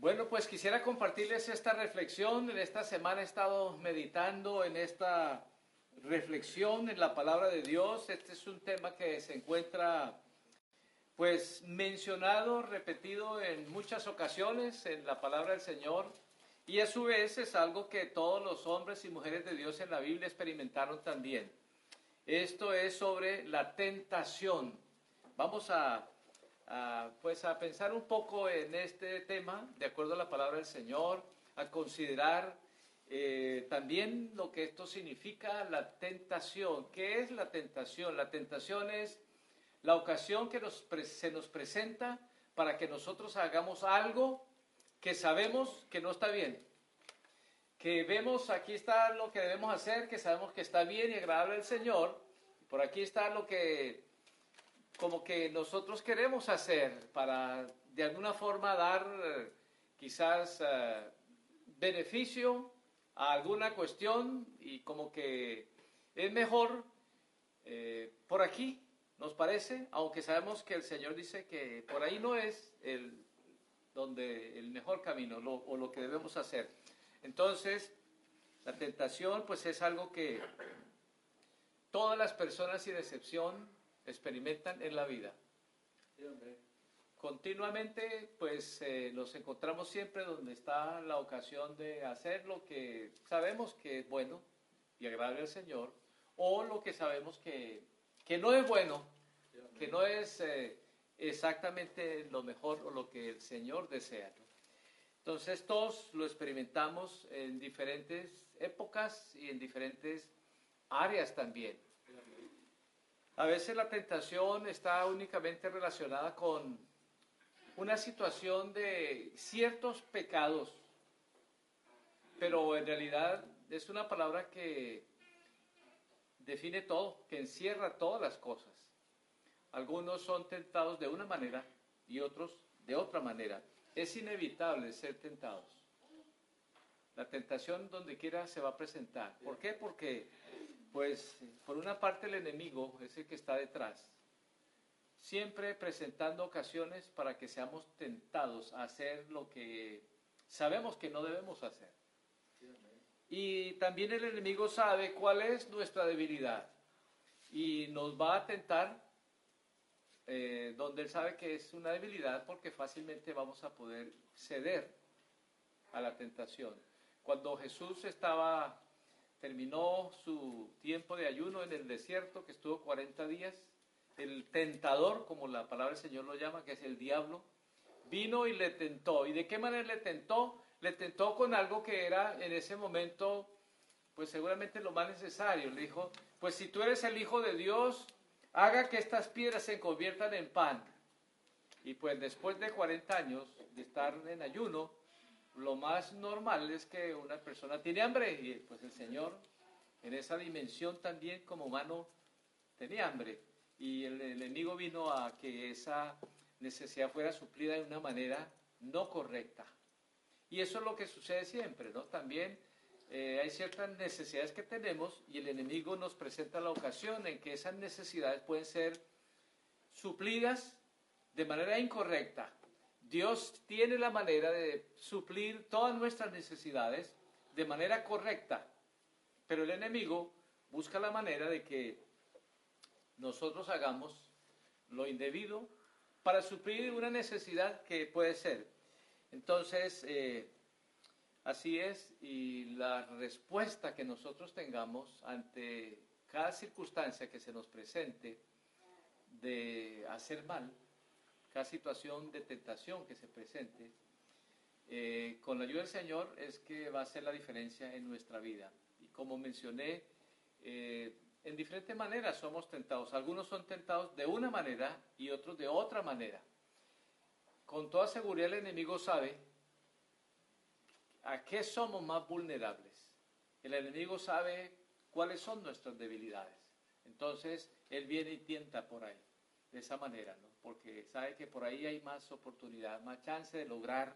Bueno, pues quisiera compartirles esta reflexión. En esta semana he estado meditando en esta reflexión en la palabra de Dios. Este es un tema que se encuentra pues mencionado, repetido en muchas ocasiones en la palabra del Señor. Y a su vez es algo que todos los hombres y mujeres de Dios en la Biblia experimentaron también. Esto es sobre la tentación. Vamos a pues a pensar un poco en este tema, de acuerdo a la palabra del Señor, a considerar eh, también lo que esto significa, la tentación. ¿Qué es la tentación? La tentación es la ocasión que nos, se nos presenta para que nosotros hagamos algo que sabemos que no está bien. Que vemos, aquí está lo que debemos hacer, que sabemos que está bien y agradable al Señor. Por aquí está lo que como que nosotros queremos hacer para de alguna forma dar quizás eh, beneficio a alguna cuestión y como que es mejor eh, por aquí, nos parece, aunque sabemos que el Señor dice que por ahí no es el, donde, el mejor camino o lo que debemos hacer. Entonces, la tentación pues es algo que todas las personas sin excepción experimentan en la vida. Continuamente, pues eh, nos encontramos siempre donde está la ocasión de hacer lo que sabemos que es bueno y agradable al Señor, o lo que sabemos que, que no es bueno, que no es eh, exactamente lo mejor o lo que el Señor desea. Entonces, todos lo experimentamos en diferentes épocas y en diferentes áreas también. A veces la tentación está únicamente relacionada con una situación de ciertos pecados, pero en realidad es una palabra que define todo, que encierra todas las cosas. Algunos son tentados de una manera y otros de otra manera. Es inevitable ser tentados. La tentación donde quiera se va a presentar. ¿Por qué? Porque pues por una parte el enemigo es el que está detrás, siempre presentando ocasiones para que seamos tentados a hacer lo que sabemos que no debemos hacer. Y también el enemigo sabe cuál es nuestra debilidad y nos va a tentar eh, donde él sabe que es una debilidad porque fácilmente vamos a poder ceder a la tentación. Cuando Jesús estaba terminó su tiempo de ayuno en el desierto, que estuvo 40 días. El tentador, como la palabra del Señor lo llama, que es el diablo, vino y le tentó. ¿Y de qué manera le tentó? Le tentó con algo que era en ese momento, pues seguramente lo más necesario. Le dijo, pues si tú eres el Hijo de Dios, haga que estas piedras se conviertan en pan. Y pues después de 40 años de estar en ayuno, lo más normal es que una persona tiene hambre y pues el Señor en esa dimensión también como humano tenía hambre y el, enemigo vino a que esa necesidad fuera suplida de una manera no correcta. Y eso es lo que sucede siempre, ¿no? También eh, hay ciertas necesidades que tenemos y el enemigo nos presenta la ocasión en que esas necesidades pueden ser suplidas de manera incorrecta Dios tiene la manera de suplir todas nuestras necesidades de manera correcta, pero el enemigo busca la manera de que nosotros hagamos lo indebido para suplir una necesidad que puede ser. Entonces, eh, así es, y la respuesta que nosotros tengamos ante cada circunstancia que se nos presente de hacer mal, cada situación de tentación que se presente, eh, con la ayuda del Señor es que va a hacer la diferencia en nuestra vida. Y como mencioné, eh, en diferentes maneras somos tentados. Algunos son tentados de una manera y otros de otra manera. Con toda seguridad el enemigo sabe a qué somos más vulnerables. El enemigo sabe cuáles son nuestras debilidades. Entonces, él viene y tienta por ahí, de esa manera, ¿no? Porque sabe que por ahí hay más oportunidad, más chance de lograr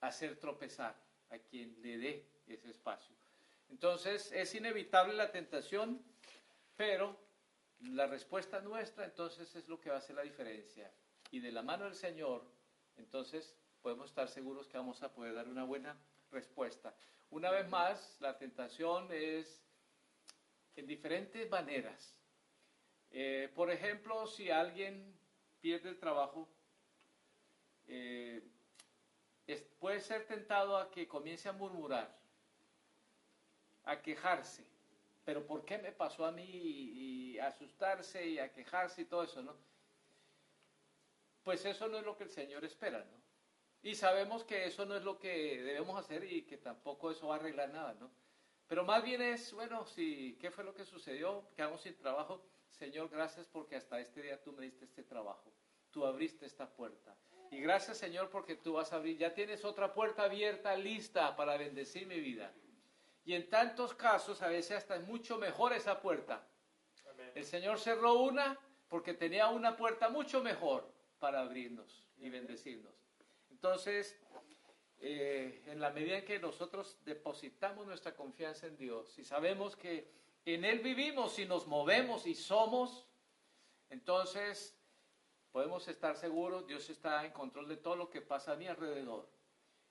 hacer tropezar a quien le dé ese espacio. Entonces es inevitable la tentación, pero la respuesta nuestra entonces es lo que va a hacer la diferencia. Y de la mano del Señor, entonces podemos estar seguros que vamos a poder dar una buena respuesta. Una vez más, la tentación es en diferentes maneras. Eh, por ejemplo, si alguien pierde el trabajo, eh, puede ser tentado a que comience a murmurar, a quejarse. Pero ¿por qué me pasó a mí? Y, a asustarse y a quejarse y todo eso, ¿no? Pues eso no es lo que el Señor espera, ¿no? Y sabemos que eso no es lo que debemos hacer y que tampoco eso va a arreglar nada, ¿no? Pero más bien es, bueno, si, ¿qué fue lo que sucedió? Quedamos sin trabajo. Señor, gracias porque hasta este día tú me diste este trabajo. Tú abriste esta puerta. Y gracias, Señor, porque tú vas a abrir. Ya tienes otra puerta abierta, lista para bendecir mi vida. Y en tantos casos, a veces hasta es mucho mejor esa puerta. El Señor cerró una porque tenía una puerta mucho mejor para abrirnos y bendecirnos. Entonces, eh, en la medida en que nosotros depositamos nuestra confianza en Dios y sabemos que en Él vivimos y nos movemos y somos, entonces podemos estar seguros, Dios está en control de todo lo que pasa a mi alrededor.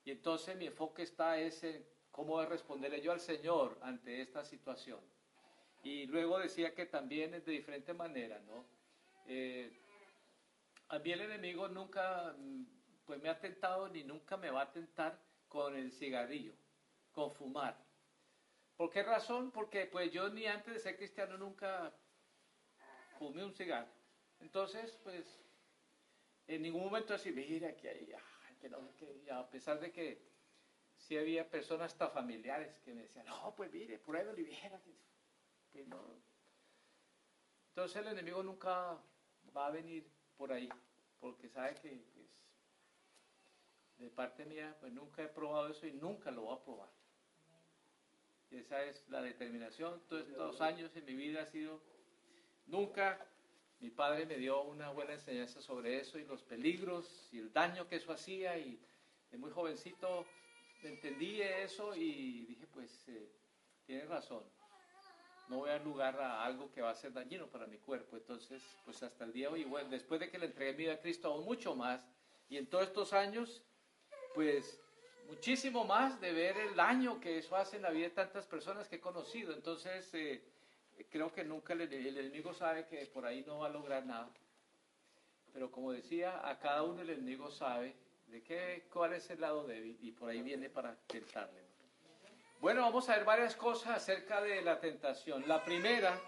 Y entonces mi enfoque está en cómo responderle yo al Señor ante esta situación. Y luego decía que también de diferente manera, ¿no? Eh, a mí el enemigo nunca mm, pues me ha tentado ni nunca me va a tentar con el cigarrillo, con fumar. ¿Por qué razón? Porque pues yo ni antes de ser cristiano nunca fumé un cigarro. Entonces, pues en ningún momento así, mira que hay, que no, a pesar de que sí había personas hasta familiares que me decían, no, pues mire, pruébelo y viera. Que no. Entonces el enemigo nunca va a venir por ahí, porque sabe que pues, de parte mía, pues nunca he probado eso y nunca lo voy a probar. Esa es la determinación. Todos estos años en mi vida ha sido, nunca mi padre me dio una buena enseñanza sobre eso y los peligros y el daño que eso hacía y de muy jovencito entendí eso y dije pues eh, tiene razón no voy a dar lugar a algo que va a ser dañino para mi cuerpo. Entonces pues hasta el día de hoy bueno después de que le entregué mi vida a Cristo aún mucho más. Y en todos estos años pues muchísimo más de ver el daño que eso hace en la vida de tantas personas que he conocido entonces eh, creo que nunca el, enemigo sabe que por ahí no va a lograr nada. Pero como decía, a cada uno el enemigo sabe de qué, cuál es el lado débil y por ahí viene para tentarle. Bueno, vamos a ver varias cosas acerca de la tentación. La primera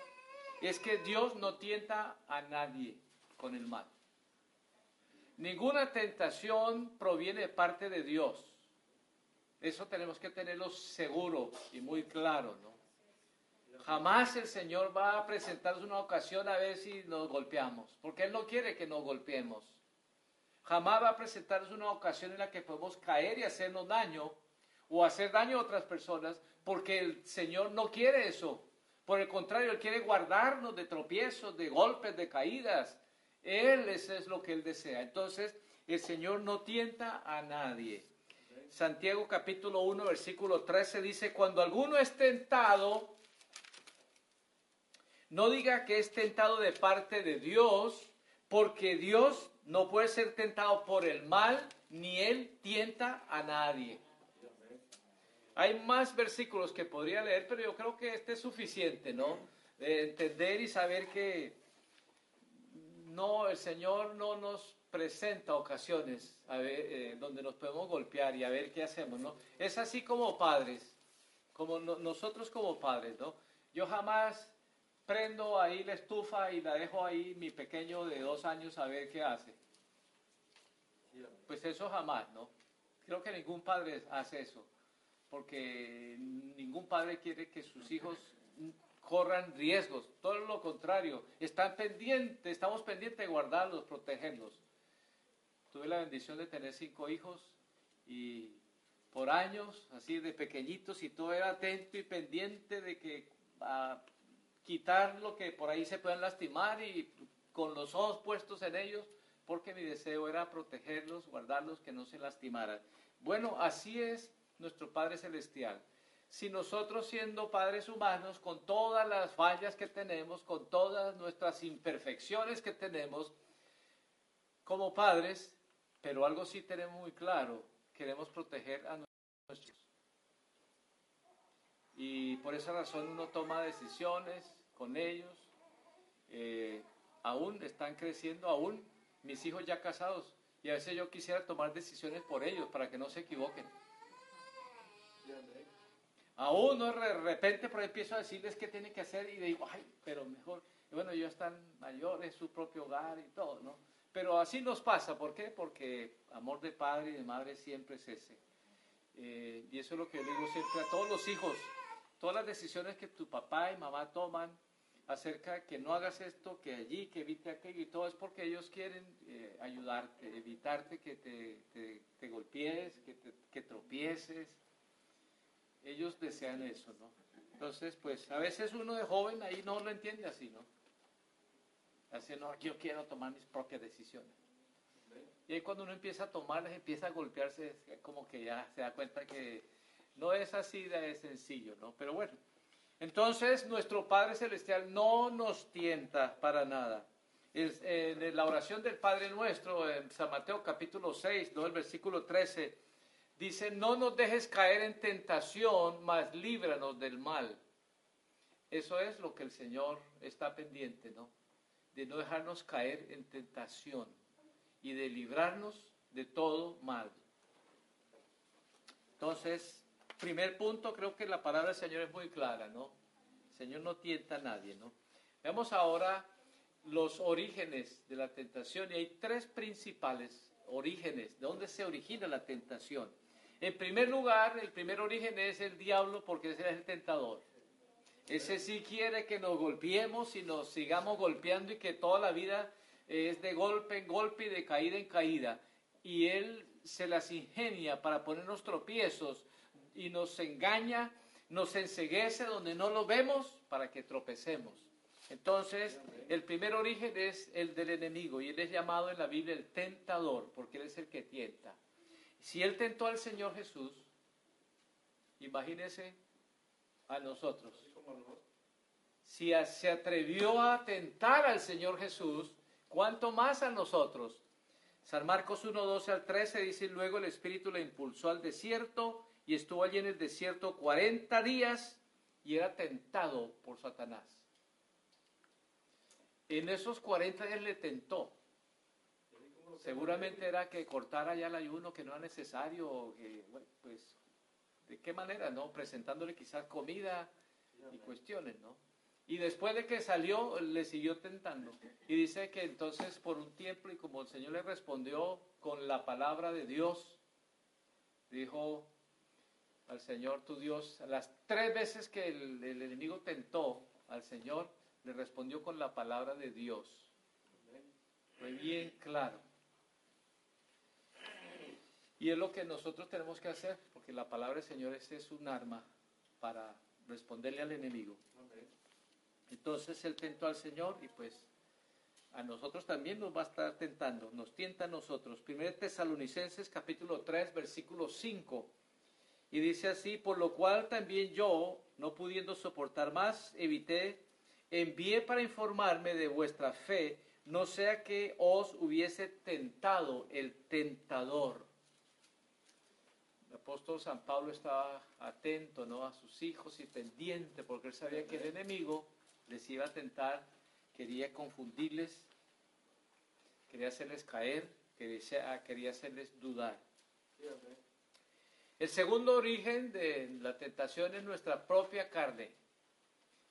es que Dios no tienta a nadie con el mal. Ninguna tentación proviene de parte de Dios. Eso tenemos que tenerlo seguro y muy claro, ¿no? Jamás el Señor va a presentarnos una ocasión a ver si nos golpeamos, porque Él no quiere que nos golpeemos. Jamás va a presentarnos una ocasión en la que podemos caer y hacernos daño o hacer daño a otras personas, porque el Señor no quiere eso. Por el contrario, Él quiere guardarnos de tropiezos, de golpes, de caídas. Él, eso es lo que Él desea. Entonces, el Señor no tienta a nadie. Santiago capítulo 1, versículo 13 dice, cuando alguno es tentado, no diga que es tentado de parte de Dios, porque Dios no puede ser tentado por el mal, ni Él tienta a nadie. Hay más versículos que podría leer, pero yo creo que este es suficiente, ¿no? De entender y saber que no, el Señor no nos presenta ocasiones eh, donde nos podemos golpear y a ver qué hacemos, ¿no? Es así como padres, como nosotros como padres, ¿no? Yo jamás prendo ahí la estufa y la dejo ahí mi pequeño de dos años a ver qué hace. Pues eso jamás, ¿no? Creo que ningún padre hace eso, porque ningún padre quiere que sus hijos corran riesgos, todo lo contrario, están pendientes, estamos pendientes de guardarlos, protegerlos. Tuve la bendición de tener cinco hijos y por años, así de pequeñitos, y todo era atento y pendiente de que ah, quitar lo que por ahí se puedan lastimar y con los ojos puestos en ellos, porque mi deseo era protegerlos, guardarlos, que no se lastimaran. Bueno, así es nuestro Padre Celestial. Si nosotros siendo padres humanos, con todas las fallas que tenemos, con todas nuestras imperfecciones que tenemos, como padres, Pero algo sí tenemos muy claro, queremos proteger a nuestros. Y por esa razón uno toma decisiones con ellos. Eh, aún están creciendo, aún mis hijos ya casados. Y a veces yo quisiera tomar decisiones por ellos para que no se equivoquen. Aún no de repente pero empiezo a decirles qué tienen que hacer y digo, ay, pero mejor. Bueno, ellos están mayores, su propio hogar y todo, ¿no? Pero así nos pasa, ¿por qué? Porque amor de padre y de madre siempre es ese. Eh, y eso es lo que yo digo siempre a todos los hijos. Todas las decisiones que tu papá y mamá toman acerca de que no hagas esto, que allí, que evite aquello y todo, es porque ellos quieren eh, ayudarte, evitarte que te, te, golpees, que, que tropieces. Ellos desean eso, ¿no? Entonces, pues a veces uno de joven ahí no lo entiende así, ¿no? Así, no, yo quiero tomar mis propias decisiones. Y ahí cuando uno empieza a tomarlas, empieza a golpearse, como que ya se da cuenta que no es así de sencillo, ¿no? Pero bueno, entonces nuestro Padre Celestial no nos tienta para nada. En la oración del Padre Nuestro, en San Mateo capítulo 6, ¿no? el versículo 13, dice, no nos dejes caer en tentación, mas líbranos del mal. Eso es lo que el Señor está pendiente, ¿no? De no dejarnos caer en tentación y de librarnos de todo mal. Entonces, primer punto, creo que la palabra del Señor es muy clara, ¿no? El Señor no tienta a nadie, ¿no? Veamos ahora los orígenes de la tentación y hay tres principales orígenes de dónde se origina la tentación. En primer lugar, el primer origen es el diablo porque ese es el tentador. Ese sí quiere que nos golpeemos y nos sigamos golpeando y que toda la vida es de golpe en golpe y de caída en caída. Y él se las ingenia para ponernos tropiezos y nos engaña, nos enseguece donde no lo vemos para que tropecemos. Entonces, el primer origen es el del enemigo y él es llamado en la Biblia el tentador, porque él es el que tienta. Si él tentó al Señor Jesús, imagínese a nosotros. Si se atrevió a tentar al Señor Jesús, ¿cuánto más a nosotros? San Marcos 1, 12 al 13 dice, luego el Espíritu le impulsó al desierto y estuvo allí en el desierto 40 días y era tentado por Satanás. En esos 40 días le tentó. Seguramente era que cortara ya el ayuno que no era necesario, pues, ¿de qué manera, no? Presentándole quizás comida y cuestiones, ¿no? Y después de que salió, le siguió tentando. Y dice que entonces por un tiempo, y como el Señor le respondió con la palabra de Dios, dijo, al Señor tu Dios. Las tres veces que el, enemigo tentó al Señor, le respondió con la palabra de Dios. Fue bien claro. Y es lo que nosotros tenemos que hacer, porque la palabra del Señor es un arma para responderle al enemigo. Entonces él tentó al Señor y pues a nosotros también nos va a estar tentando, nos tienta a nosotros. Primero Tesalonicenses capítulo 3 versículo 5 y dice así, por lo cual también yo, no pudiendo soportar más, evité, envié para informarme de vuestra fe, no sea que os hubiese tentado el tentador. El apóstol San Pablo estaba atento ¿no? a sus hijos y pendiente, porque él sabía que el enemigo les iba a tentar, quería confundirles, quería hacerles caer, quería, quería hacerles dudar. El segundo origen de la tentación es nuestra propia carne,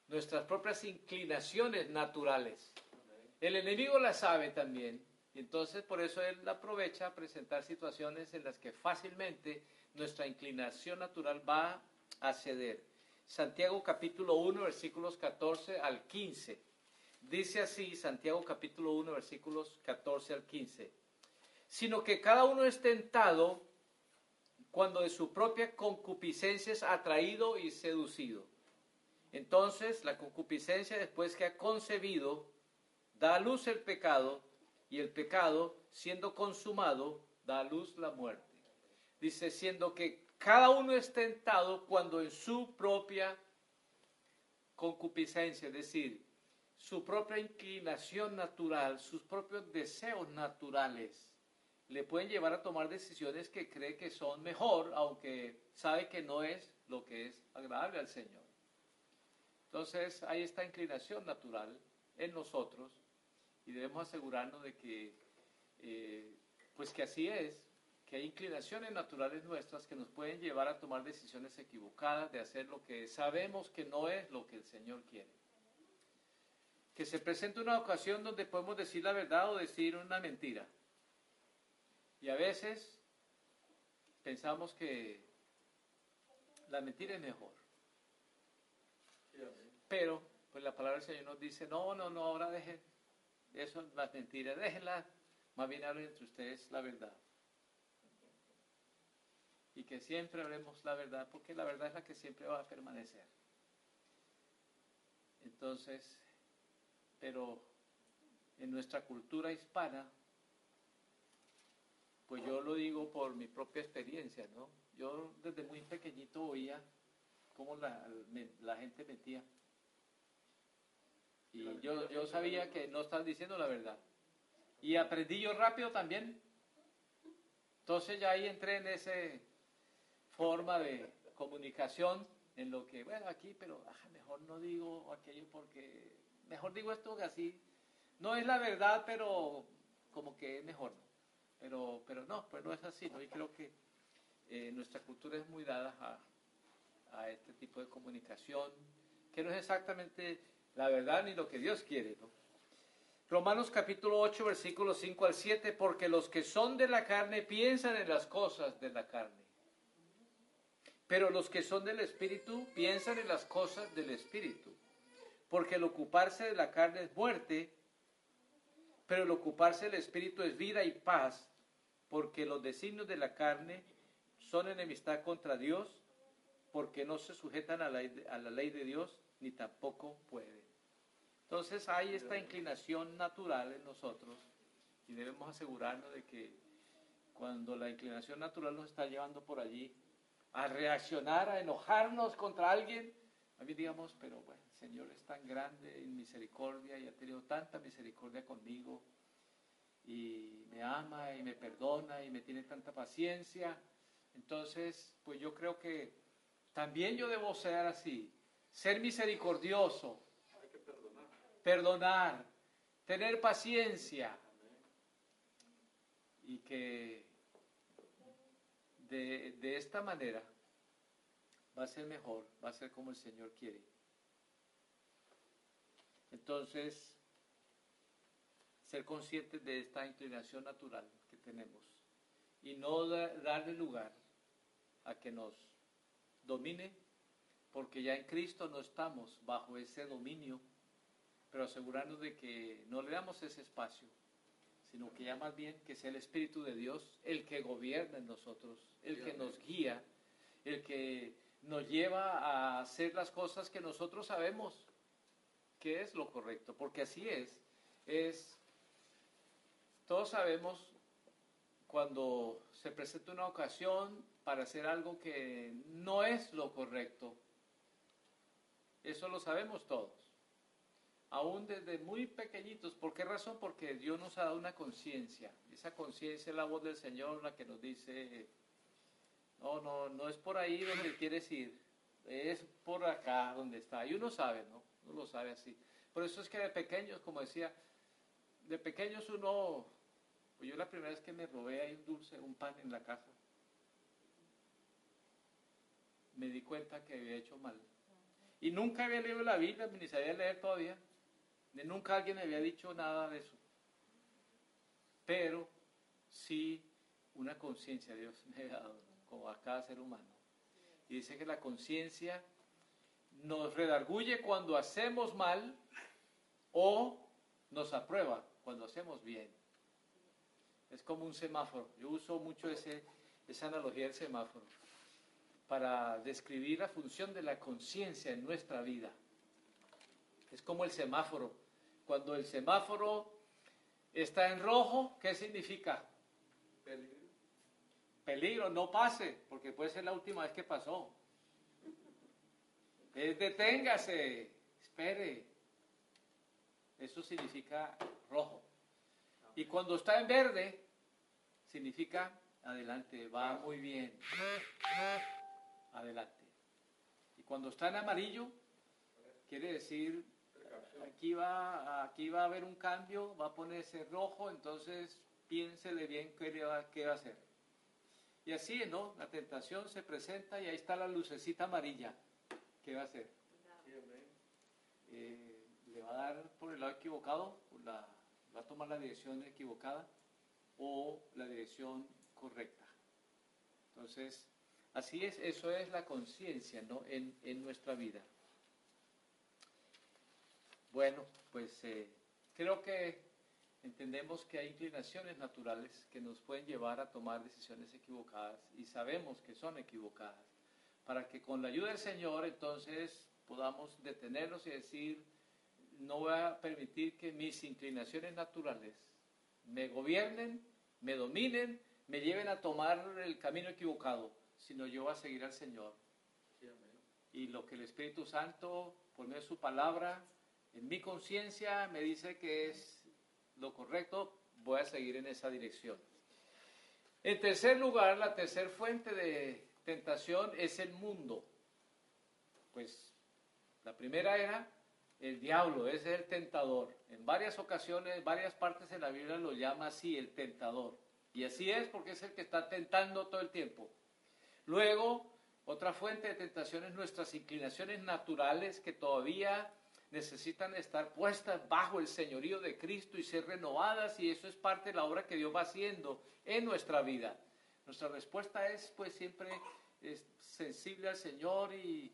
nuestras propias inclinaciones naturales. El enemigo la sabe también, y entonces por eso él aprovecha a presentar situaciones en las que fácilmente nuestra inclinación natural va a ceder. Santiago capítulo 1, versículos 14 al 15. Dice así, Santiago capítulo 1, versículos 14 al 15. Sino que cada uno es tentado cuando de su propia concupiscencia es atraído y seducido. Entonces la concupiscencia después que ha concebido da a luz el pecado y el pecado siendo consumado da a luz la muerte. Dice siendo que cada uno es tentado cuando en su propia concupiscencia, es decir, su propia inclinación natural, sus propios deseos naturales, le pueden llevar a tomar decisiones que cree que son mejor, aunque sabe que no es lo que es agradable al Señor. Entonces hay esta inclinación natural en nosotros y debemos asegurarnos de que, eh, pues que así es, hay inclinaciones naturales nuestras que nos pueden llevar a tomar decisiones equivocadas, de hacer lo que sabemos que no es lo que el Señor quiere. Que se presente una ocasión donde podemos decir la verdad o decir una mentira. Y a veces pensamos que la mentira es mejor. Pero, pues la palabra del Señor nos dice, no, no, no, ahora dejen eso, las mentiras, déjenlas, más bien hablen entre ustedes la verdad. Y que siempre hablemos la verdad, porque la verdad es la que siempre va a permanecer. Entonces, pero en nuestra cultura hispana, pues yo lo digo por mi propia experiencia, ¿no? Yo desde muy pequeñito oía cómo la, la gente metía. Y yo, yo sabía que no estaban diciendo la verdad. Y aprendí yo rápido también. Entonces ya ahí entré en esa forma de comunicación, en lo que, bueno, aquí, pero ah, mejor no digo aquello porque, mejor digo esto que así. No es la verdad, pero como que es mejor. Pero, pero no, pues no es así, ¿no? Y creo que eh, nuestra cultura es muy dada a, a, este tipo de comunicación, que no es exactamente la verdad ni lo que Dios quiere, ¿no? Romanos capítulo 8, versículos 5 al 7, porque los que son de la carne piensan en las cosas de la carne, pero los que son del Espíritu piensan en las cosas del Espíritu, porque el ocuparse de la carne es muerte, pero el ocuparse del Espíritu es vida y paz, porque los designios de la carne son enemistad contra Dios, porque no se sujetan a la, a la ley de Dios, ni tampoco pueden. Entonces hay esta inclinación natural en nosotros y debemos asegurarnos de que cuando la inclinación natural nos está llevando por allí a reaccionar, a enojarnos contra alguien, a mí digamos, pero bueno, el Señor es tan grande en misericordia y ha tenido tanta misericordia conmigo y me ama y me perdona y me tiene tanta paciencia. Entonces, pues yo creo que también yo debo ser así, ser misericordioso, perdonar. perdonar, tener paciencia y que de, de esta manera va a ser mejor, va a ser como el Señor quiere. Entonces, ser conscientes de esta inclinación natural que tenemos y no darle lugar a que nos domine, porque ya en Cristo no estamos bajo ese dominio, pero asegurarnos de que no le damos ese espacio, sino que ya más bien que sea el Espíritu de Dios el que gobierna en nosotros, el que nos guía, el que nos lleva a hacer las cosas que nosotros sabemos que es lo correcto, porque así es, es todos sabemos cuando se presenta una ocasión para hacer algo que no es lo correcto. Eso lo sabemos todos. Aún desde muy pequeñitos. ¿Por qué razón? Porque Dios nos ha dado una conciencia. Esa conciencia es la voz del Señor la que nos dice, no, no, no es por ahí donde quieres ir. Es por acá donde está. Y uno sabe, ¿no? Uno lo sabe así. Por eso es que de pequeños, como decía, de pequeños uno, pues yo la primera vez que me robé ahí un dulce, un pan en la casa, me di cuenta que había hecho mal. Y nunca había leído la Biblia, ni sabía leer todavía, nunca alguien me había dicho nada de eso. Pero sí una conciencia Dios me ha dado, como a cada ser humano. Y dice que la conciencia nos redarguye cuando hacemos mal o nos aprueba cuando hacemos bien. Es como un semáforo. Yo uso mucho ese, esa analogía del semáforo para describir la función de la conciencia en nuestra vida. Es como el semáforo. Cuando el semáforo está en rojo, ¿qué significa? Peligro. Peligro, no pase, porque puede ser la última vez que pasó. deténgase, espere, eso significa rojo. Y cuando está en verde, significa adelante, va muy bien. Adelante. Y cuando está en amarillo, quiere decir aquí va, aquí va a haber un cambio, va a ponerse rojo, entonces piénsele bien qué, va, qué va a hacer. Y así, ¿no? La tentación se presenta y ahí está la lucecita amarilla. ¿Qué va a hacer? Eh, ¿Le va a dar por el lado equivocado? La, ¿Va a tomar la dirección equivocada? ¿O la dirección correcta? Entonces, así es, eso es la conciencia, ¿no? En, en nuestra vida. Bueno, pues eh, creo que entendemos que hay inclinaciones naturales que nos pueden llevar a tomar decisiones equivocadas y sabemos que son equivocadas, para que con la ayuda del Señor entonces podamos detenernos y decir, no voy a permitir que mis inclinaciones naturales me gobiernen, me dominen, me lleven a tomar el camino equivocado, sino yo voy a seguir al Señor. Y lo que el Espíritu Santo, por medio de su palabra, en mi conciencia me dice que es lo correcto, voy a seguir en esa dirección. En tercer lugar, la tercera fuente de tentación es el mundo. Pues la primera era el diablo, ese es el tentador. En varias ocasiones, varias partes de la Biblia lo llama así, el tentador. Y así es porque es el que está tentando todo el tiempo. Luego, otra fuente de tentación es nuestras inclinaciones naturales que todavía necesitan estar puestas bajo el señorío de Cristo y ser renovadas y eso es parte de la obra que Dios va haciendo en nuestra vida. Nuestra respuesta es pues siempre sensible al Señor y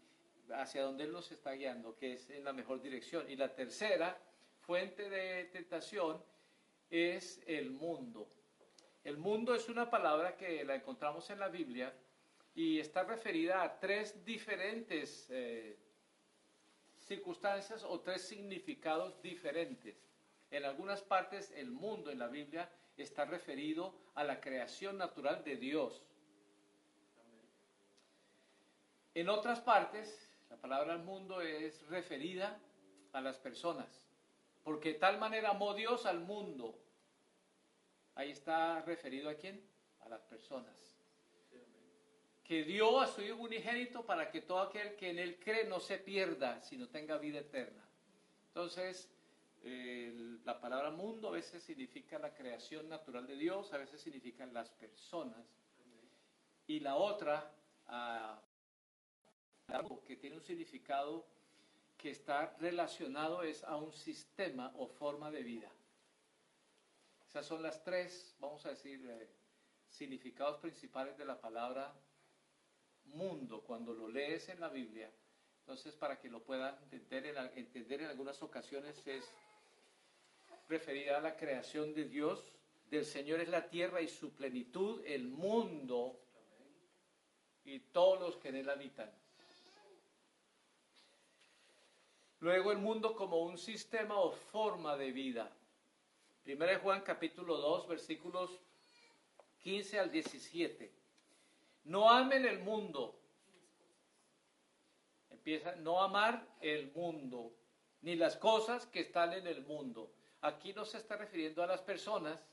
hacia donde Él nos está guiando, que es en la mejor dirección. Y la tercera fuente de tentación es el mundo. El mundo es una palabra que la encontramos en la Biblia y está referida a tres diferentes eh, circunstancias o tres significados diferentes. En algunas partes el mundo en la Biblia está referido a la creación natural de Dios. En otras partes, la palabra mundo es referida a las personas, porque de tal manera amó Dios al mundo. Ahí está referido a quién? A las personas que dio a su Hijo unigénito para que todo aquel que en Él cree no se pierda, sino tenga vida eterna. Entonces, la palabra mundo a veces significa la creación natural de Dios, a veces significan las personas. Y la otra, ah, que tiene un significado que está relacionado es a un sistema o forma de vida. Esas son las tres, vamos a decir, eh, significados principales de la palabra mundo cuando lo lees en la Biblia, entonces para que lo puedan entender en, entender en algunas ocasiones es referida a la creación de Dios, del Señor es la tierra y su plenitud, el mundo y todos los que en él habitan. Luego el mundo como un sistema o forma de vida. Primera de Juan capítulo 2 versículos 15 al 17. No amen el mundo. Empieza, no amar el mundo, ni las cosas que están en el mundo. Aquí no se está refiriendo a las personas,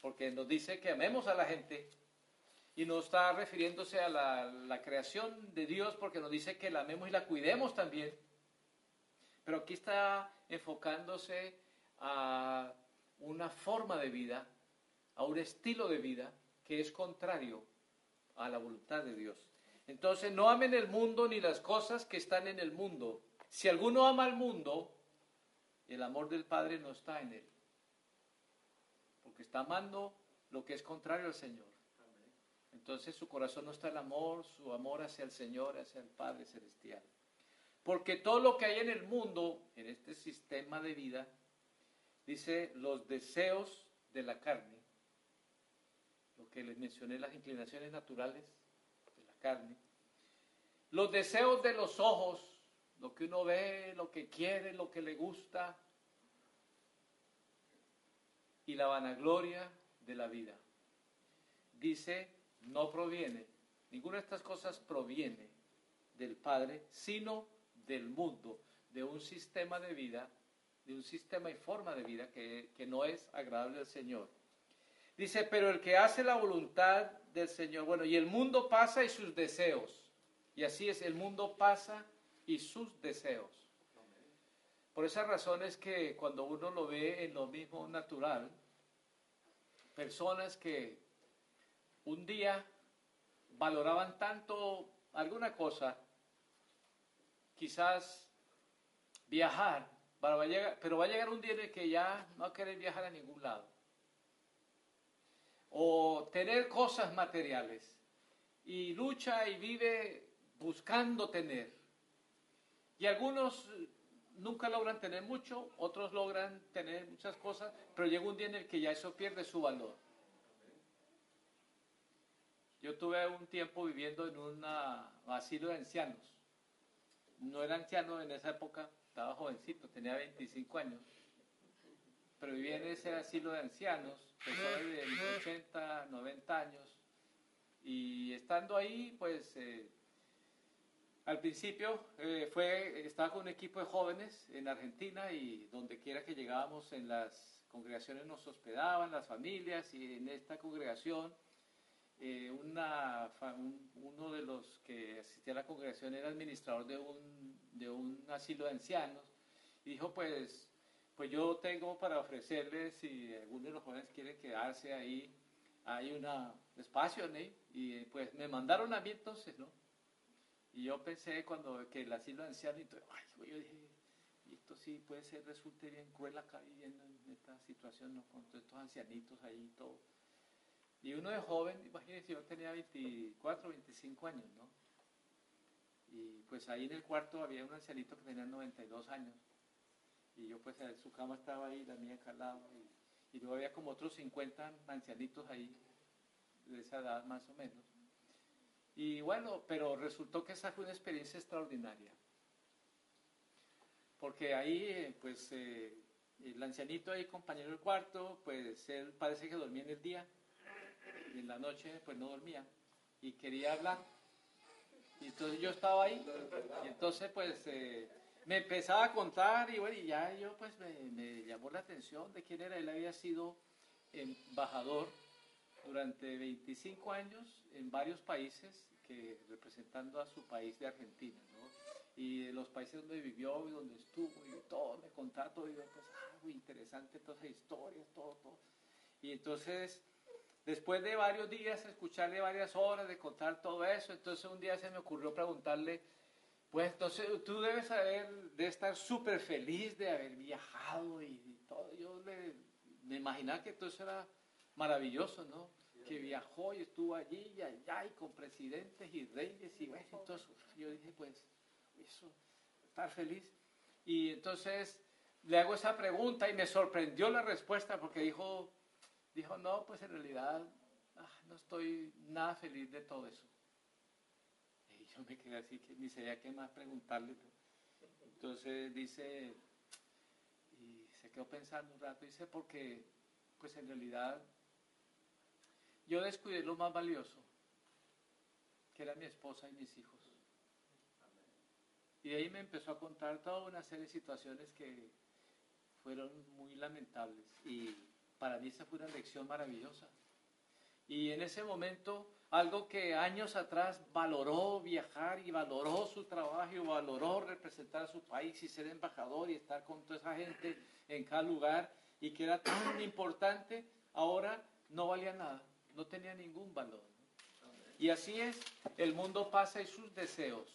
porque nos dice que amemos a la gente, y no está refiriéndose a la, la creación de Dios, porque nos dice que la amemos y la cuidemos también. Pero aquí está enfocándose a una forma de vida, a un estilo de vida que es contrario a la voluntad de Dios. Entonces, no amen el mundo ni las cosas que están en el mundo. Si alguno ama al mundo, el amor del Padre no está en él. Porque está amando lo que es contrario al Señor. Entonces su corazón no está en el amor, su amor hacia el Señor, hacia el Padre Celestial. Porque todo lo que hay en el mundo, en este sistema de vida, dice los deseos de la carne, lo que les mencioné, las inclinaciones naturales de la carne, los deseos de los ojos, lo que uno ve, lo que quiere, lo que le gusta, y la vanagloria de la vida. Dice, no proviene, ninguna de estas cosas proviene del Padre, sino del mundo, de un sistema de vida, de un sistema y forma de vida que, que no es agradable al Señor. Dice, pero el que hace la voluntad del Señor, bueno, y el mundo pasa y sus deseos. Y así es, el mundo pasa y sus deseos. Por esa razón es que cuando uno lo ve en lo mismo natural, personas que un día valoraban tanto alguna cosa, quizás viajar, pero va, a llegar, va a llegar un día en el que ya no querer viajar a ningún lado. O tener cosas materiales. Y lucha y vive buscando tener. Y algunos nunca logran tener mucho, otros logran tener muchas cosas, pero llega un día en el que ya eso pierde su valor. Yo tuve un tiempo viviendo en un asilo de ancianos. No era anciano en esa época, estaba jovencito, tenía 25 años. Pero vivía en ese asilo de ancianos, personas de 80, 90 años. Y estando ahí, pues eh, al principio eh, fue, estaba con un equipo de jóvenes en Argentina y donde quiera que llegábamos en las congregaciones nos hospedaban las familias y en esta congregación eh, una, uno de los que asistía a la congregación era administrador de un, de un asilo de ancianos y dijo pues, pues yo tengo para ofrecerles si alguno de los jóvenes quiere quedarse ahí, hay un espacio ahí y pues me mandaron a mí entonces, ¿no? Y yo pensé cuando que el asilo de ancianos, ay, yo dije, esto sí puede ser, resulte bien cruel acá viviendo en esta situación, ¿no? Con todos estos ancianitos ahí y todo. Y uno de joven, imagínense, yo tenía 24, 25 años, ¿no? Y pues ahí en el cuarto había un ancianito que tenía 92 años. Y yo pues su cama estaba ahí, la mía acá al lado. Y, luego había como otros 50 ancianitos ahí, de esa edad más o menos. Y bueno, pero resultó que esa fue una experiencia extraordinaria. Porque ahí, pues, eh, el ancianito ahí, compañero del cuarto, pues él parece que dormía en el día y en la noche, pues no dormía y quería hablar. Y entonces yo estaba ahí y entonces, pues, eh, me empezaba a contar y bueno, y ya yo, pues, me, llamó la atención de quién era. Él había sido embajador durante 25 años en varios países que representando a su país de Argentina, ¿no? Y los países donde vivió y donde estuvo y todo, me contaba todo y yo pues, ah, muy interesante todas esas historias, todo, todo. Y entonces, después de varios días, escucharle varias horas de contar todo eso, entonces un día se me ocurrió preguntarle, pues entonces tú debes saber, de estar súper feliz de haber viajado y, todo. Yo le, me imaginaba que todo eso era maravilloso, ¿no? que viajó y estuvo allí y allá y con presidentes y reyes y bueno, entonces yo dije pues, eso, estar feliz. Y entonces le hago esa pregunta y me sorprendió la respuesta porque dijo, dijo, no, pues en realidad ah, no estoy nada feliz de todo eso. Yo me quedé así que ni sabía qué más preguntarle. Entonces dice, y se quedó pensando un rato, dice, porque pues en realidad yo descuidé lo más valioso, que era mi esposa y mis hijos. Y de ahí me empezó a contar toda una serie de situaciones que fueron muy lamentables. Y para mí esa fue una lección maravillosa. Y en ese momento, algo que años atrás valoró viajar y valoró su trabajo y valoró representar a su país y ser embajador y estar con toda esa gente en cada lugar y que era tan importante, ahora no valía nada no tenía ningún valor. Y así es, el mundo pasa y sus deseos.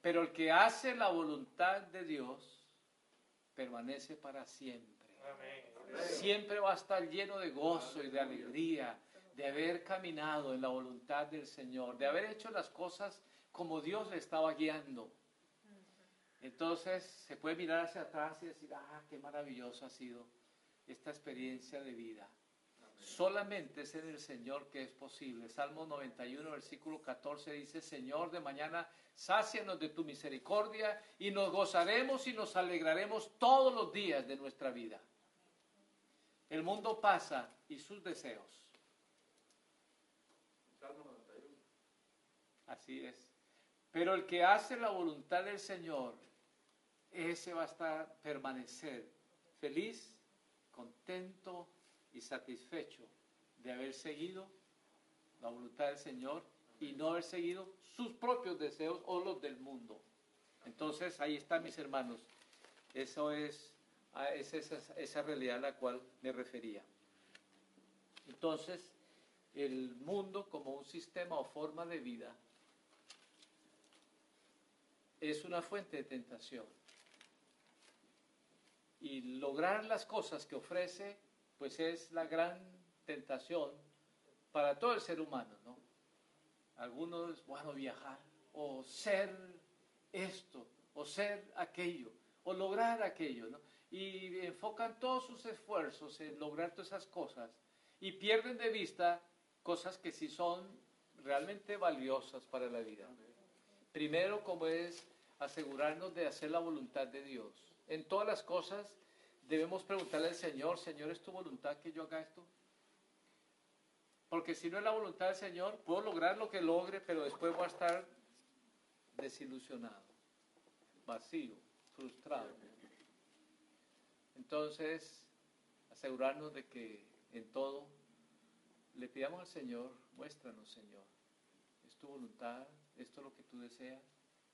Pero el que hace la voluntad de Dios permanece para siempre. Siempre va a estar lleno de gozo y de alegría de haber caminado en la voluntad del Señor, de haber hecho las cosas como Dios le estaba guiando. Entonces se puede mirar hacia atrás y decir, ah, qué maravilloso ha sido esta experiencia de vida. Solamente es en el Señor que es posible. Salmo 91, versículo 14 dice, Señor, de mañana sácianos de tu misericordia y nos gozaremos y nos alegraremos todos los días de nuestra vida. El mundo pasa y sus deseos. Salmo 91. Así es. Pero el que hace la voluntad del Señor, ese va a estar, permanecer feliz contento y satisfecho de haber seguido la voluntad del Señor y no haber seguido sus propios deseos o los del mundo. Entonces ahí está, mis hermanos. Eso es, ah, es esa, realidad a la cual me refería. Entonces, el mundo como un sistema o forma de vida es una fuente de tentación. Y lograr las cosas que ofrece, pues es la gran tentación para todo el ser humano, ¿no? Algunos, bueno, viajar, o ser esto, o ser aquello, o lograr aquello, ¿no? Y enfocan todos sus esfuerzos en lograr todas esas cosas y pierden de vista cosas que sí son realmente valiosas para la vida. Primero, como es asegurarnos de hacer la voluntad de Dios. En todas las cosas debemos preguntarle al Señor, Señor, ¿es tu voluntad que yo haga esto? Porque si no es la voluntad del Señor, puedo lograr lo que logre, pero después voy a estar desilusionado, vacío, frustrado. Entonces, asegurarnos de que en todo le pidamos al Señor, muéstranos Señor, es tu voluntad, esto es lo que tú deseas.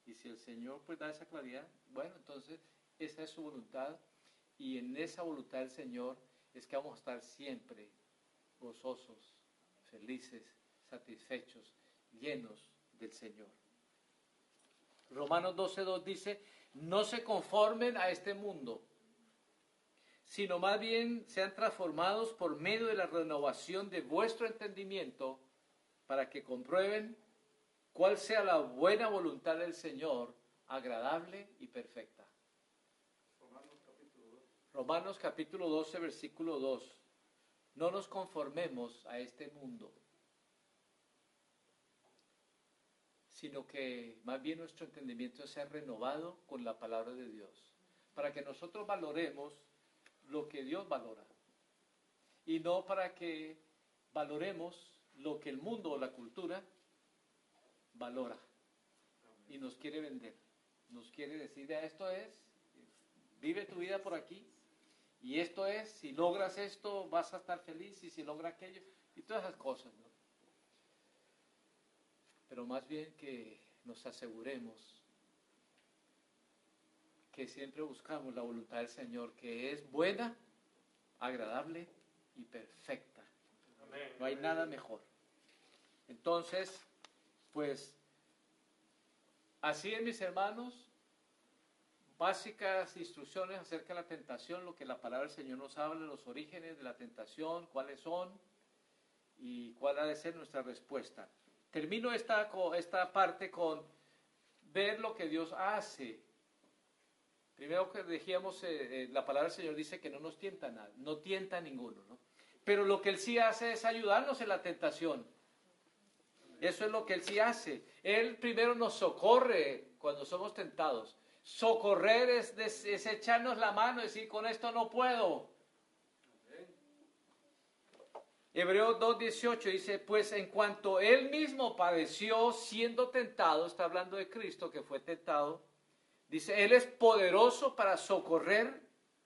Y si el Señor pues da esa claridad, bueno, entonces esa es su voluntad y en esa voluntad del Señor es que vamos a estar siempre gozosos, felices, satisfechos, llenos del Señor. Romanos 12.2 dice, no se conformen a este mundo, sino más bien sean transformados por medio de la renovación de vuestro entendimiento para que comprueben cuál sea la buena voluntad del Señor, agradable y perfecta. Romanos capítulo 12, versículo 2. No nos conformemos a este mundo, sino que más bien nuestro entendimiento sea renovado con la palabra de Dios, para que nosotros valoremos lo que Dios valora. Y no para que valoremos lo que el mundo o la cultura valora y nos quiere vender, nos quiere decir, esto es, vive tu vida por aquí, y esto es, si logras esto vas a estar feliz, y si logra aquello, y todas esas cosas, pero más bien que nos aseguremos que siempre buscamos la voluntad del Señor, que es buena, agradable y perfecta. No hay nada mejor. Entonces, pues, así es, mis hermanos, básicas instrucciones acerca de la tentación, lo que la palabra del Señor nos habla, los orígenes de la tentación, cuáles son y cuál ha de ser nuestra respuesta. Termino esta, esta parte con ver lo que Dios hace. Primero que dijimos, eh, eh, la palabra del Señor dice que no nos tienta nada, no tienta a ninguno, ¿no? Pero lo que Él sí hace es ayudarnos en la tentación. Eso es lo que Él sí hace. Él primero nos socorre cuando somos tentados. Socorrer es, es echarnos la mano y decir, con esto no puedo. Hebreos 2.18 dice, pues en cuanto él mismo padeció siendo tentado, está hablando de Cristo que fue tentado, dice, él es poderoso para socorrer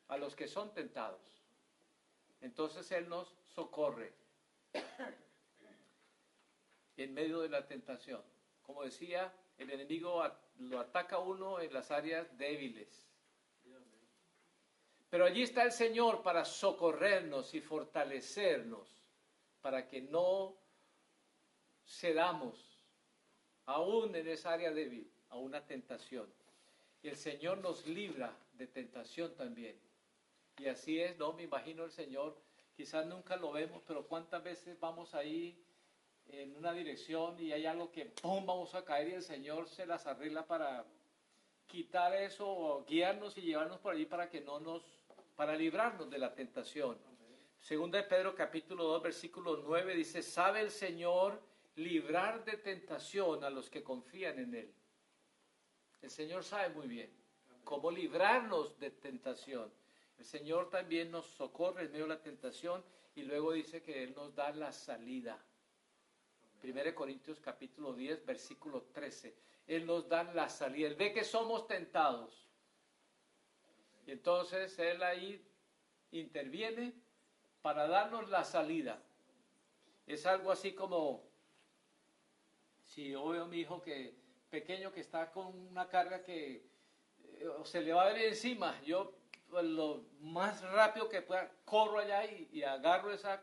a los que son tentados. Entonces él nos socorre en medio de la tentación. Como decía, el enemigo lo ataca a uno en las áreas débiles. Pero allí está el Señor para socorrernos y fortalecernos para que no cedamos aún en esa área débil a una tentación. Y el Señor nos libra de tentación también. Y así es, no me imagino el Señor, quizás nunca lo vemos, pero cuántas veces vamos ahí en una dirección y hay algo que ¡pum! vamos a caer y el Señor se las arregla para quitar eso o guiarnos y llevarnos por allí para que no nos, para librarnos de la tentación. Segunda de Pedro capítulo 2 versículo 9 dice, sabe el Señor librar de tentación a los que confían en Él. El Señor sabe muy bien cómo librarnos de tentación. El Señor también nos socorre en medio de la tentación y luego dice que Él nos da la salida. 1 Corintios capítulo 10 versículo 13. Él nos da la salida. Él ve que somos tentados. Y entonces Él ahí interviene para darnos la salida. Es algo así como si yo veo a mi hijo que pequeño que está con una carga que eh, se le va a ver encima, yo lo más rápido que pueda corro allá y, y agarro esa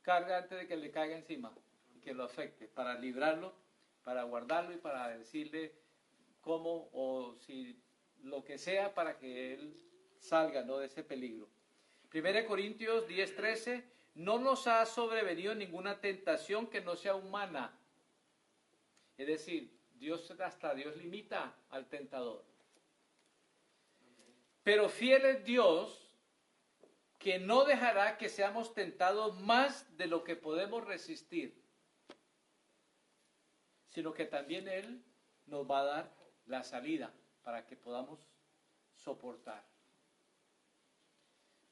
carga antes de que le caiga encima y que lo afecte, para librarlo, para guardarlo y para decirle cómo o si lo que sea para que él salga ¿no? de ese peligro. 1 Corintios 10:13, no nos ha sobrevenido ninguna tentación que no sea humana. Es decir, Dios hasta Dios limita al tentador. Pero fiel es Dios que no dejará que seamos tentados más de lo que podemos resistir, sino que también Él nos va a dar la salida para que podamos soportar.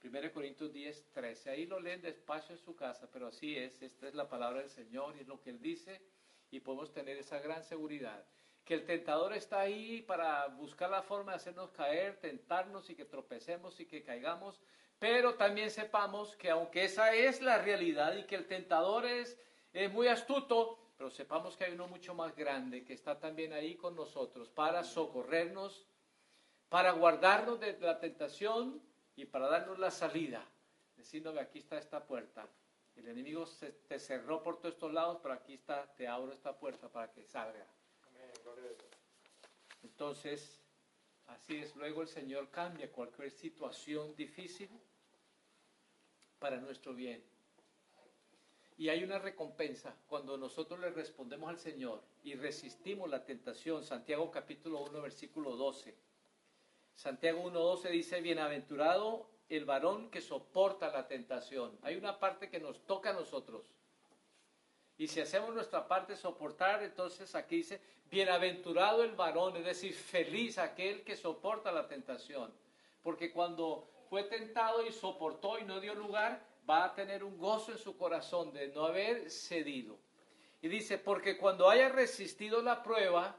1 Corintios 10, 13. Ahí lo leen despacio en su casa, pero así es. Esta es la palabra del Señor y es lo que Él dice y podemos tener esa gran seguridad. Que el tentador está ahí para buscar la forma de hacernos caer, tentarnos y que tropecemos y que caigamos, pero también sepamos que aunque esa es la realidad y que el tentador es, es muy astuto, pero sepamos que hay uno mucho más grande que está también ahí con nosotros para socorrernos, para guardarnos de la tentación y para darnos la salida, diciéndome aquí está esta puerta. El enemigo se, te cerró por todos estos lados, pero aquí está, te abro esta puerta para que salga. Entonces, así es, luego el Señor cambia cualquier situación difícil para nuestro bien. Y hay una recompensa cuando nosotros le respondemos al Señor y resistimos la tentación. Santiago capítulo 1, versículo 12. Santiago 1.12 dice, bienaventurado el varón que soporta la tentación. Hay una parte que nos toca a nosotros. Y si hacemos nuestra parte soportar, entonces aquí dice, bienaventurado el varón, es decir, feliz aquel que soporta la tentación. Porque cuando fue tentado y soportó y no dio lugar, va a tener un gozo en su corazón de no haber cedido. Y dice, porque cuando haya resistido la prueba,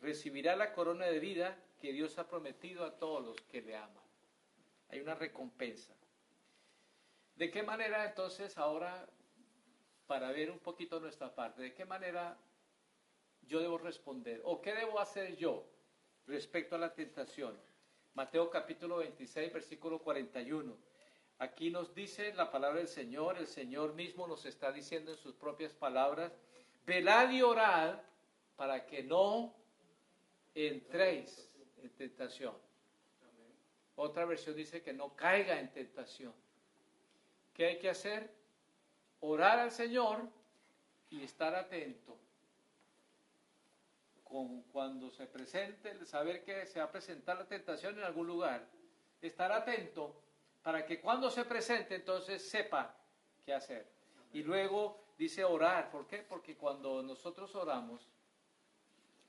recibirá la corona de vida que Dios ha prometido a todos los que le aman. Hay una recompensa. ¿De qué manera entonces ahora, para ver un poquito nuestra parte, de qué manera yo debo responder o qué debo hacer yo respecto a la tentación? Mateo capítulo 26, versículo 41. Aquí nos dice la palabra del Señor, el Señor mismo nos está diciendo en sus propias palabras, velad y orad para que no entréis en tentación. Otra versión dice que no caiga en tentación. ¿Qué hay que hacer? Orar al Señor y estar atento. Con, cuando se presente, saber que se va a presentar la tentación en algún lugar. Estar atento para que cuando se presente entonces sepa qué hacer. Y luego dice orar. ¿Por qué? Porque cuando nosotros oramos,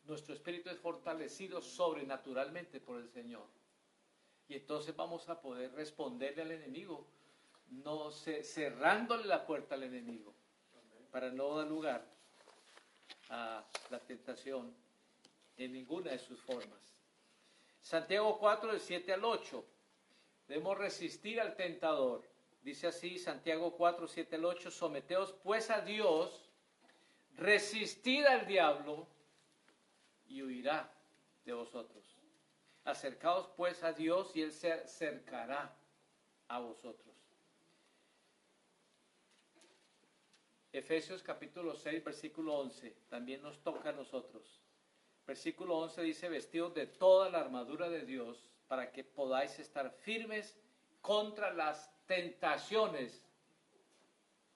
nuestro espíritu es fortalecido sobrenaturalmente por el Señor. Y entonces vamos a poder responderle al enemigo, no cerrándole la puerta al enemigo, para no dar lugar a la tentación en ninguna de sus formas. Santiago 4, del 7 al 8. Debemos resistir al tentador. Dice así Santiago 4, 7 al 8, someteos pues a Dios, resistid al diablo y huirá de vosotros. Acercaos pues a Dios y Él se acercará a vosotros. Efesios capítulo 6, versículo 11, también nos toca a nosotros. Versículo 11 dice, vestidos de toda la armadura de Dios para que podáis estar firmes contra las tentaciones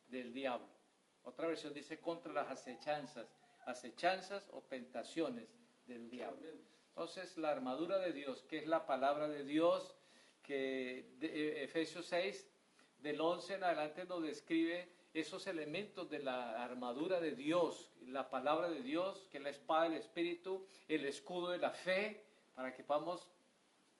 del diablo. Otra versión dice contra las acechanzas, acechanzas o tentaciones del diablo. Entonces, la armadura de Dios, que es la palabra de Dios, que de, Efesios 6, del 11 en adelante nos describe esos elementos de la armadura de Dios, la palabra de Dios, que es la espada del Espíritu, el escudo de la fe, para que podamos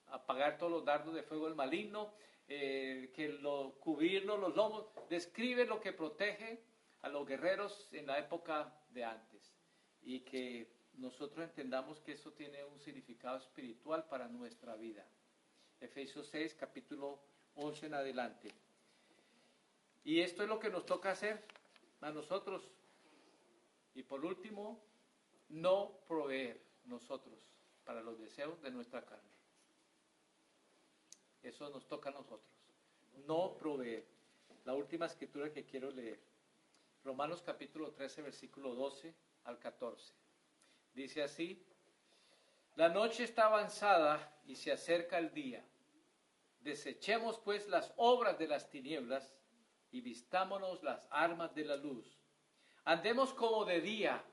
apagar todos los dardos de fuego del maligno, eh, que lo, cubrirnos los lomos, describe lo que protege a los guerreros en la época de antes y que nosotros entendamos que eso tiene un significado espiritual para nuestra vida. Efesios 6, capítulo 11 en adelante. Y esto es lo que nos toca hacer a nosotros. Y por último, no proveer nosotros para los deseos de nuestra carne. Eso nos toca a nosotros. No proveer. La última escritura que quiero leer. Romanos capítulo 13, versículo 12 al 14. Dice así, la noche está avanzada y se acerca el día. Desechemos pues las obras de las tinieblas y vistámonos las armas de la luz. Andemos como de día,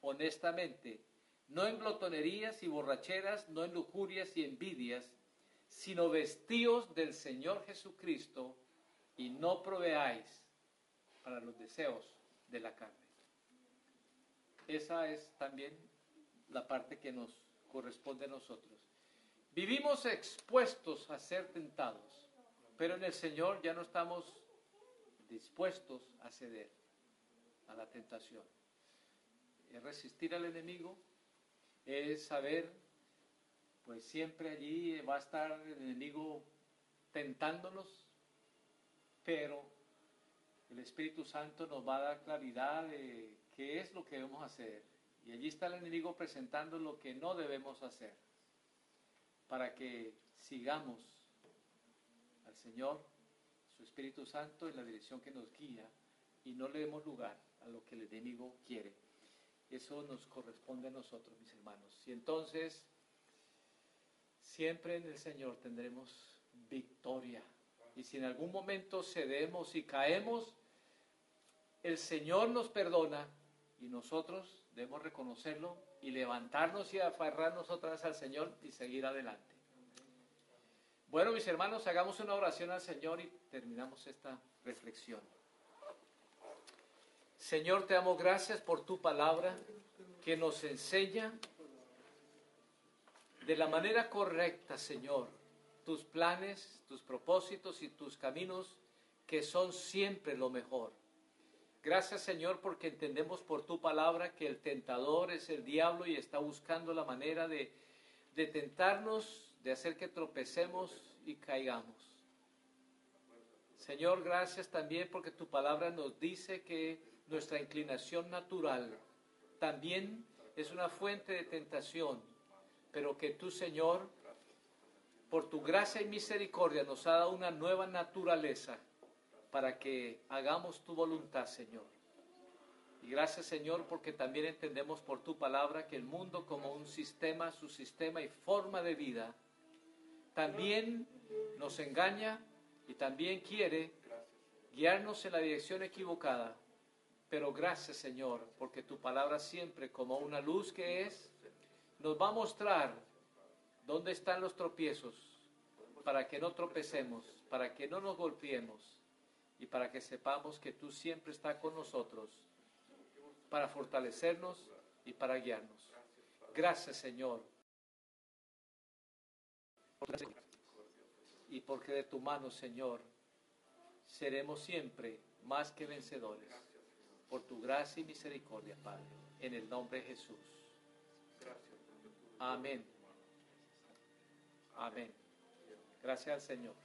honestamente, no en glotonerías y borracheras, no en lujurias y envidias, sino vestidos del Señor Jesucristo y no proveáis para los deseos de la carne. Esa es también la parte que nos corresponde a nosotros. Vivimos expuestos a ser tentados, pero en el Señor ya no estamos dispuestos a ceder a la tentación. Es resistir al enemigo, es saber, pues siempre allí va a estar el enemigo tentándonos, pero el Espíritu Santo nos va a dar claridad de qué es lo que debemos hacer. Y allí está el enemigo presentando lo que no debemos hacer, para que sigamos al Señor, su Espíritu Santo, en la dirección que nos guía y no le demos lugar a lo que el enemigo quiere. Eso nos corresponde a nosotros, mis hermanos. Y entonces, siempre en el Señor tendremos victoria. Y si en algún momento cedemos y caemos, el Señor nos perdona y nosotros debemos reconocerlo y levantarnos y aferrarnos otra vez al Señor y seguir adelante. Bueno, mis hermanos, hagamos una oración al Señor y terminamos esta reflexión. Señor, te damos gracias por tu palabra que nos enseña de la manera correcta, Señor, tus planes, tus propósitos y tus caminos que son siempre lo mejor. Gracias, Señor, porque entendemos por tu palabra que el tentador es el diablo y está buscando la manera de, de tentarnos, de hacer que tropecemos y caigamos. Señor, gracias también porque tu palabra nos dice que nuestra inclinación natural también es una fuente de tentación, pero que tú, Señor, por tu gracia y misericordia nos ha dado una nueva naturaleza para que hagamos tu voluntad, Señor. Y gracias, Señor, porque también entendemos por tu palabra que el mundo como un sistema, su sistema y forma de vida, también nos engaña y también quiere guiarnos en la dirección equivocada pero gracias Señor, porque tu palabra siempre como una luz que es, nos va a mostrar dónde están los tropiezos, para que no tropecemos, para que no nos golpeemos y para que sepamos que tú siempre estás con nosotros, para fortalecernos y para guiarnos. Gracias Señor. Y porque de tu mano, Señor, seremos siempre más que vencedores por tu gracia y misericordia, Padre, en el nombre de Jesús. Amén. Amén. Gracias al Señor.